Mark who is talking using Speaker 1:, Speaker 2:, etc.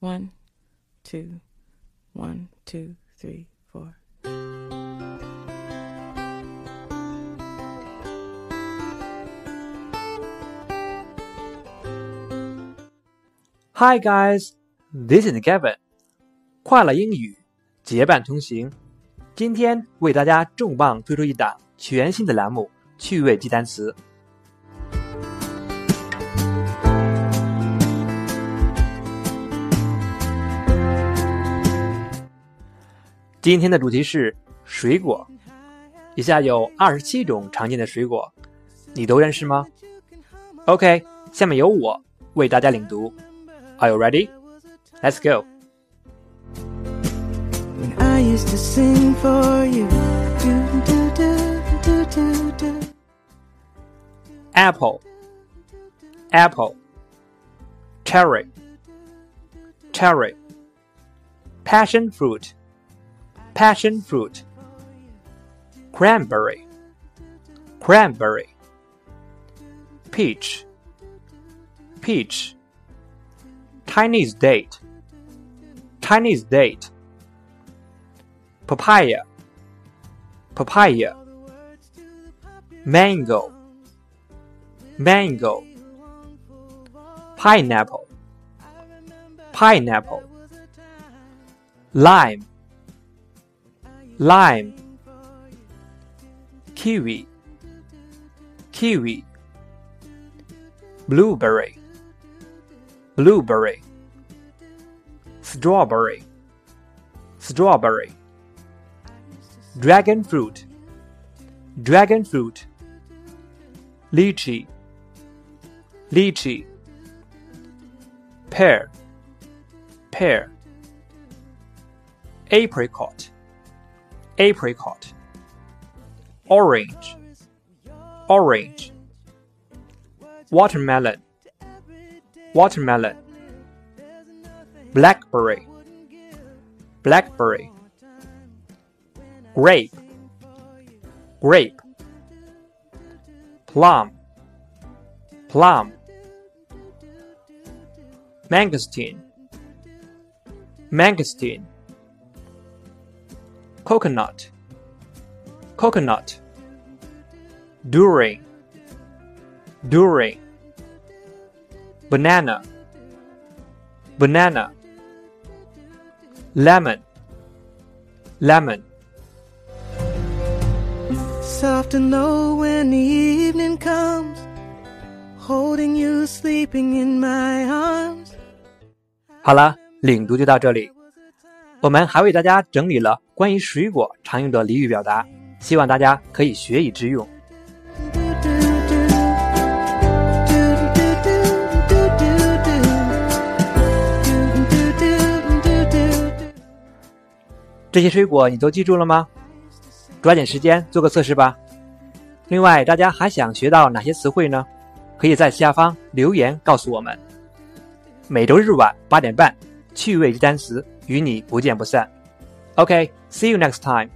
Speaker 1: One, two, one, two, three, four.
Speaker 2: Hi guys, this is Gavin。快乐英语结伴同行，今天为大家重磅推出一档全新的栏目——趣味记单词。 今天的主题是水果，以下有二十七种常见的水果，你都认识吗？OK，下面由我为大家领读。Are you ready? Let's go.
Speaker 1: I used to sing for you. Do, do, do, do, do, do.
Speaker 2: Apple, apple. Cherry, cherry. Passion fruit, passion fruit. Cranberry, cranberry. Peach, peach. Chinese date, Chinese date. Papaya, papaya. Mango, mango. Pineapple, pineapple. Lime, lime. Kiwi, kiwi. Blueberry, blueberry. Strawberry, strawberry. Dragon fruit, dragon fruit. Lychee, lychee. Pear, pear. Apricot, apricot. Orange, orange. Watermelon, watermelon. Blackberry, blackberry. Grape, grape. Plum, plum. Mangosteen, mangosteen coconut, coconut. Durian, durian. Banana, banana. Lemon, lemon.
Speaker 1: Soft and low when the evening comes, holding you sleeping in my arms.
Speaker 2: 好了，领读就到这里。我们还为大家整理了关于水果常用的俚语表达，希望大家可以学以致用。这些水果你都记住了吗？抓紧时间做个测试吧。另外，大家还想学到哪些词汇呢？可以在下方留言告诉我们。每周日晚八点半，趣味单词与你不见不散。OK，see you next time。